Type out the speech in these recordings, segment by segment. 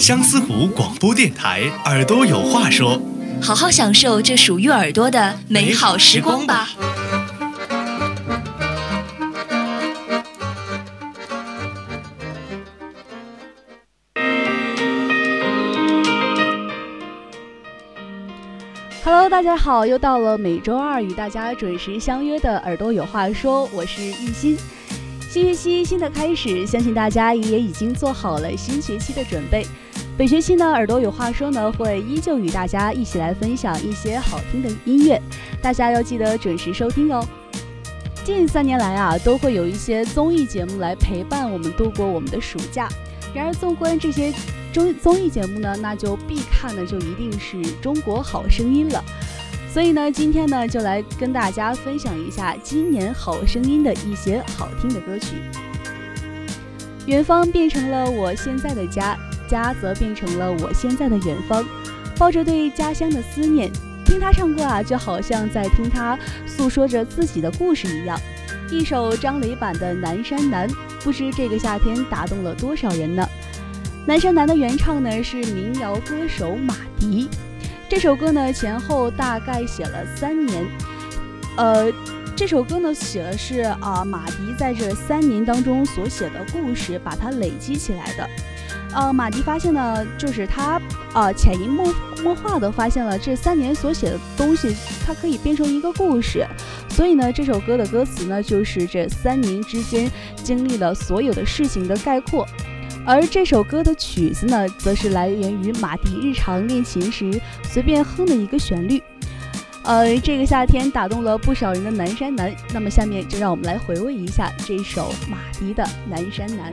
相思湖广播电台，耳朵有话说。好好享受这属于耳朵的美好时光吧。Hello，大家好，又到了每周二与大家准时相约的耳朵有话说，我是玉欣。新学期新的开始，相信大家也已经做好了新学期的准备。本学期呢，耳朵有话说呢，会依旧与大家一起来分享一些好听的音乐，大家要记得准时收听哦。近三年来啊，都会有一些综艺节目来陪伴我们度过我们的暑假。然而，纵观这些综综艺节目呢，那就必看的就一定是《中国好声音》了。所以呢，今天呢，就来跟大家分享一下今年《好声音》的一些好听的歌曲。远方变成了我现在的家。家则变成了我现在的远方，抱着对家乡的思念，听他唱歌啊，就好像在听他诉说着自己的故事一样。一首张磊版的《南山南》，不知这个夏天打动了多少人呢？《南山南》的原唱呢是民谣歌手马迪，这首歌呢前后大概写了三年，呃，这首歌呢写的是啊马迪在这三年当中所写的故事，把它累积起来的。呃，马迪发现呢，就是他，呃，潜移默默化的发现了这三年所写的东西，它可以变成一个故事。所以呢，这首歌的歌词呢，就是这三年之间经历了所有的事情的概括。而这首歌的曲子呢，则是来源于马迪日常练琴时随便哼的一个旋律。呃，这个夏天打动了不少人的南山南。那么下面就让我们来回味一下这首马迪的《南山南》。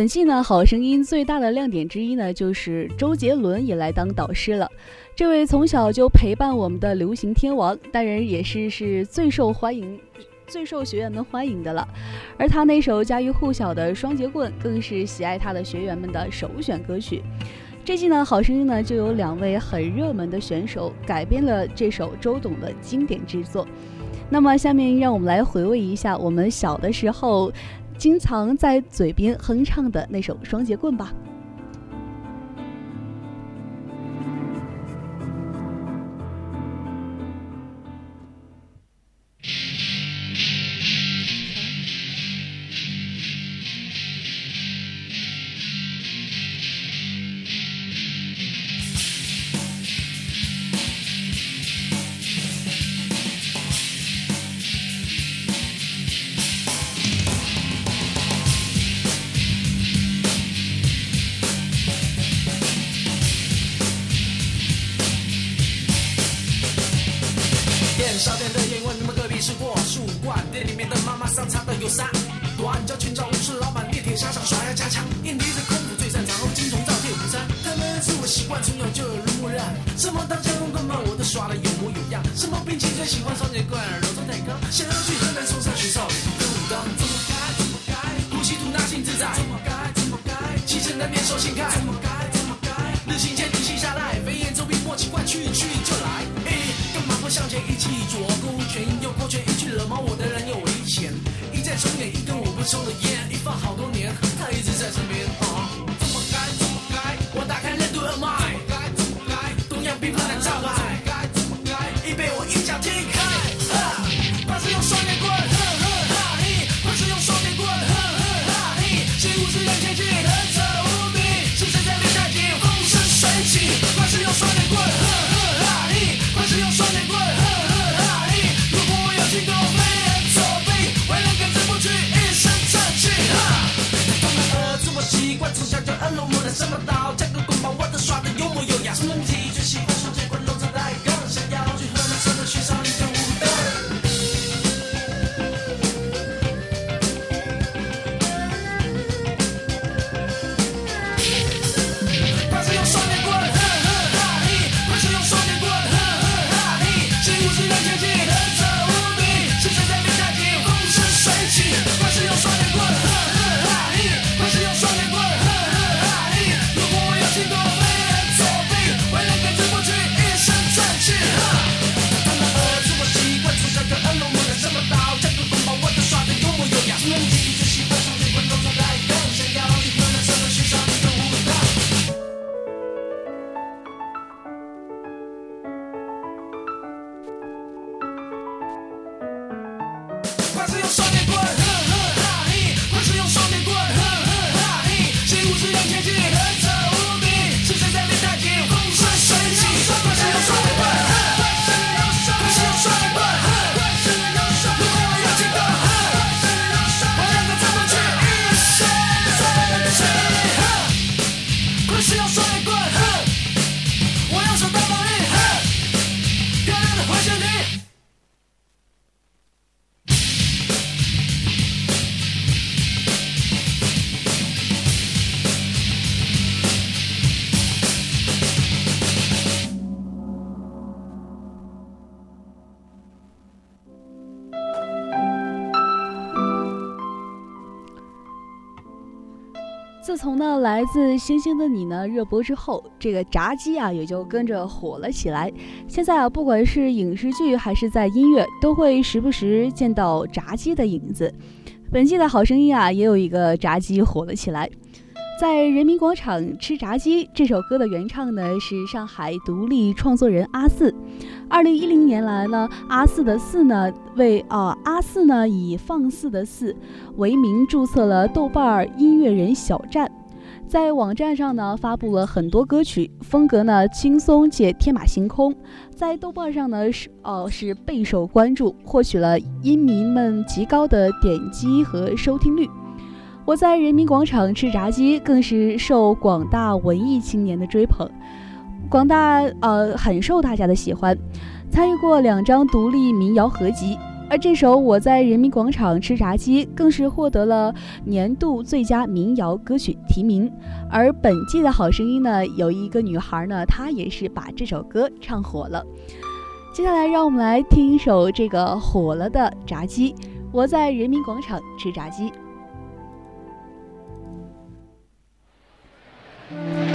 本季呢，《好声音》最大的亮点之一呢，就是周杰伦也来当导师了。这位从小就陪伴我们的流行天王，当然也是是最受欢迎、最受学员们欢迎的了。而他那首家喻户晓的《双截棍》，更是喜爱他的学员们的首选歌曲。这季呢，《好声音》呢就有两位很热门的选手改编了这首周董的经典之作。那么，下面让我们来回味一下我们小的时候经常在嘴边哼唱的那首《双截棍》吧。这烟问你们隔壁是过树冠店里面的妈妈桑擦的有三短叫群众武士老板地铁沙场耍呀加强印尼的空母最擅长后金虫造铁无伤他们是我习惯从小就有人模样什么刀枪棍棒我都耍的有模有样什么兵器最喜欢双截棍柔中带刚想要去河南嵩山学少林跟武当怎么开怎么开呼吸吐纳性自在怎么开怎么开启程的免手心开怎么开怎么开日行千里系下来飞 until the year. 从呢来自星星的你呢热播之后，这个炸鸡啊也就跟着火了起来。现在啊，不管是影视剧还是在音乐，都会时不时见到炸鸡的影子。本季的好声音啊，也有一个炸鸡火了起来。在人民广场吃炸鸡这首歌的原唱呢是上海独立创作人阿四。二零一零年来呢，阿四的四呢为啊阿四呢以放肆的四为名注册了豆瓣音乐人小站，在网站上呢发布了很多歌曲，风格呢轻松且天马行空，在豆瓣上呢是哦是备受关注，获取了音迷们极高的点击和收听率。我在人民广场吃炸鸡，更是受广大文艺青年的追捧，广大呃很受大家的喜欢。参与过两张独立民谣合集，而这首《我在人民广场吃炸鸡》更是获得了年度最佳民谣歌曲提名。而本季的好声音呢，有一个女孩呢，她也是把这首歌唱火了。接下来，让我们来听一首这个火了的炸鸡。我在人民广场吃炸鸡。Bye.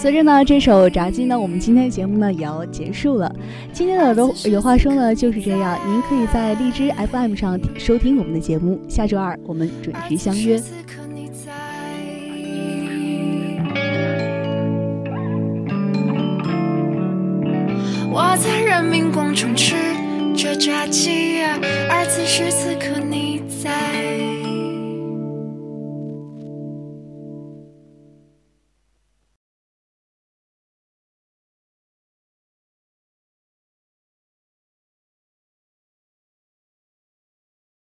随着呢这首炸鸡呢，我们今天的节目呢也要结束了。今天的耳有话说呢就是这样，您可以在荔枝 FM 上收听我们的节目。下周二我们准时相约。充斥着炸鸡而此时此